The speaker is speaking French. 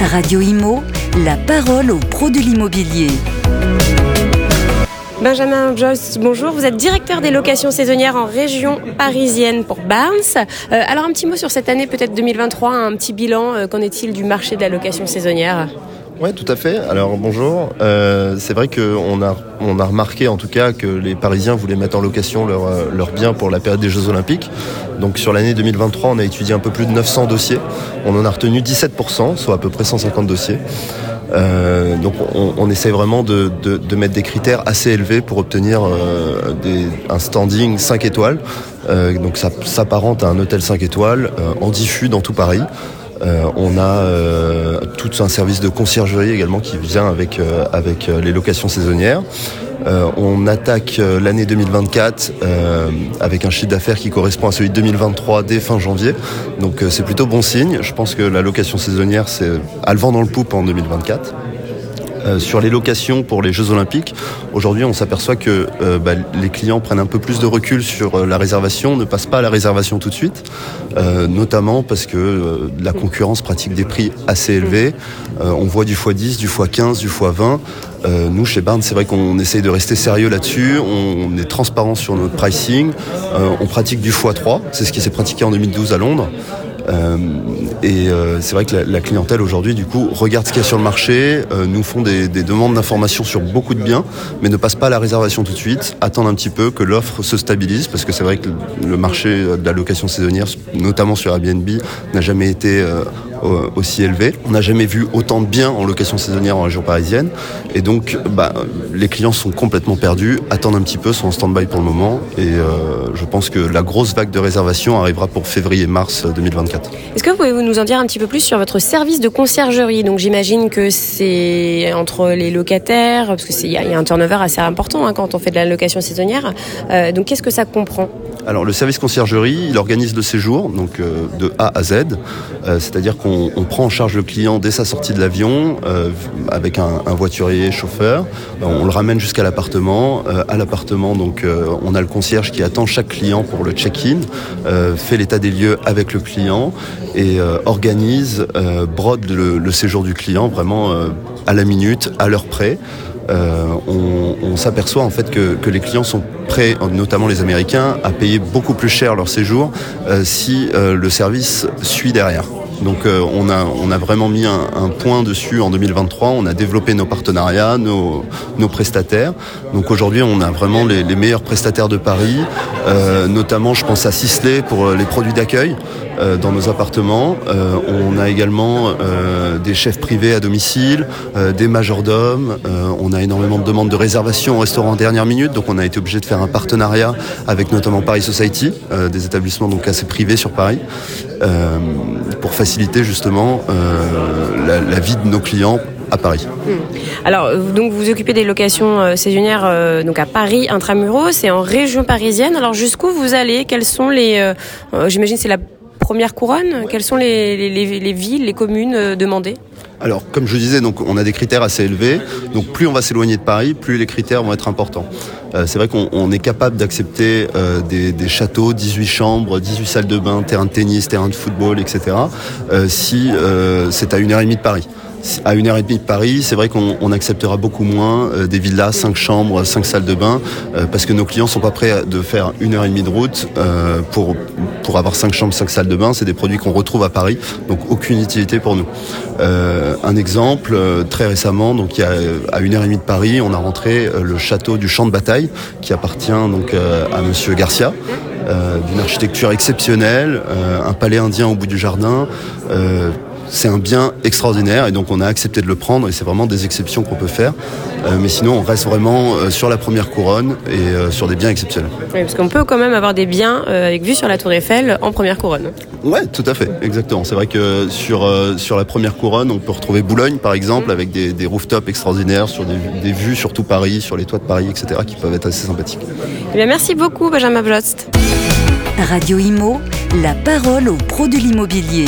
Radio Imo, la parole aux pros de l'immobilier. Benjamin Joyce, bonjour. Vous êtes directeur des locations saisonnières en région parisienne pour Barnes. Euh, alors un petit mot sur cette année, peut-être 2023, un petit bilan. Euh, qu'en est-il du marché de la location saisonnière? Oui, tout à fait. Alors bonjour. Euh, c'est vrai qu'on a, on a remarqué en tout cas que les Parisiens voulaient mettre en location leurs leur biens pour la période des Jeux Olympiques. Donc sur l'année 2023, on a étudié un peu plus de 900 dossiers. On en a retenu 17%, soit à peu près 150 dossiers. Euh, donc on, on, essaie vraiment de, mettre des critères assez élevés pour obtenir euh, un standing 5 étoiles. Euh, donc ça s'apparente à un hôtel 5 étoiles euh, en diffus dans tout Paris. Euh, on a tout un service de conciergerie également qui vient avec, avec les locations saisonnières. Euh, on attaque euh, l'année 2024 euh, avec un chiffre d'affaires qui correspond à celui de 2023 dès fin janvier. Donc c'est plutôt bon signe. Je pense que la location saisonnière, c'est à le vent dans le poupe en 2024. Euh, sur les locations pour les Jeux Olympiques, aujourd'hui on s'aperçoit que euh, bah, les clients prennent un peu plus de recul sur euh, la réservation, ne passent pas à la réservation tout de suite, notamment parce que la concurrence pratique des prix assez élevés. on voit du x10, du x15, du x20. nous, chez Barnes, c'est vrai qu'on essaye de rester sérieux là-dessus. On, est transparent sur notre pricing. on pratique du x3. C'est ce qui s'est pratiqué en 2012 à Londres. Euh, et euh, c'est vrai que la, clientèle aujourd'hui, du coup, regarde ce qu'il y a sur le marché, euh, nous font des, demandes d'informations sur beaucoup de biens, mais ne passe pas à la réservation tout de suite, attendent un petit peu que l'offre se stabilise, parce que c'est vrai que le marché de la location saisonnière, notamment sur Airbnb, n'a jamais été aussi élevé. On n'a jamais vu autant de biens en location saisonnière en région parisienne. Et donc, bah, les clients sont complètement perdus, attendent un petit peu, sont en stand-by pour le moment. Et je pense que la grosse vague de réservation arrivera pour février-mars 2024. Est-ce que vous pouvez nous en dire un petit peu plus sur votre service de conciergerie? Donc j'imagine que c'est entre les locataires, parce qu'il y, a un turnover assez important hein, quand on fait de la location saisonnière. Euh, donc qu'est-ce que ça comprend? Alors le service conciergerie, il organise le séjour, donc euh, de A à Z, euh, c'est-à-dire qu'on prend en charge le client dès sa sortie de l'avion euh, avec un, voiturier chauffeur. on le ramène jusqu'à l'appartement. à l'appartement, donc on a le concierge qui attend chaque client pour le check-in, fait l'état des lieux avec le client et organise, brode le, le, séjour du client vraiment à la minute, à l'heure près. Euh, on, s'aperçoit en fait que, que, les clients sont prêts, notamment les Américains, à payer beaucoup plus cher leur séjour euh, si euh, le service suit derrière. Donc euh, on, a, vraiment mis un, un, point dessus en 2023, on a développé nos partenariats, nos, prestataires. Donc aujourd'hui on a vraiment les, meilleurs prestataires de Paris, euh, notamment je pense à Sisley pour les produits d'accueil euh, dans nos appartements. on a également des chefs privés à domicile, des majordomes, on a énormément de demandes de réservation au restaurant en dernière minute, donc on a été obligé de faire un partenariat avec notamment Paris Society, des établissements donc assez privés sur Paris, pour faire faciliter justement euh, la, la, vie de nos clients à Paris. Hmm. Alors, donc vous occupez des locations euh, saisonnières euh, donc à Paris, intramuros, c'est en région parisienne. Alors jusqu'où vous allez? Quelles sont les euh, euh J'imagine c'est la première couronne. Quelles sont les, les, les villes, les communes demandées alors, comme je disais, donc on a des critères assez élevés. Donc, plus on va s'éloigner de Paris, plus les critères vont être importants. Euh, c'est vrai qu'on est capable d'accepter euh, des, des, châteaux, 18 chambres, 18 salles de bain, terrain de tennis, terrain de football, etc. Euh, si euh, c'est à une heure et demie de Paris à une heure et demie de Paris, c'est vrai qu'on acceptera beaucoup moins euh, des villas, cinq chambres, cinq salles de bain, euh, parce que nos clients sont pas prêts de faire une heure et demie de route euh, pour pour avoir cinq chambres, cinq salles de bain. C'est des produits qu'on retrouve à Paris, donc aucune utilité pour nous. un exemple, très récemment, donc à une heure et demie de Paris, on a rentré le château du Champ de Bataille, qui appartient donc à Monsieur Garcia. D'une architecture exceptionnelle, un palais indien au bout du jardin, c'est un bien extraordinaire et donc on a accepté de le prendre et c'est vraiment des exceptions qu'on peut faire. Euh, mais sinon, on reste vraiment euh, sur la première couronne et euh, sur des biens exceptionnels. Oui, parce qu'on peut quand même avoir des biens avec vue sur la Tour Eiffel en première couronne. Ouais, tout à fait, exactement. C'est vrai que sur, sur la première couronne, on peut retrouver Boulogne par exemple, mmh. avec des, des, rooftops extraordinaires, sur des, des, vues sur tout Paris, sur les toits de Paris, etc., qui peuvent être assez sympathiques. Eh bien, merci beaucoup, Benjamin Blost. Radio Imo, la parole aux pros de l'immobilier.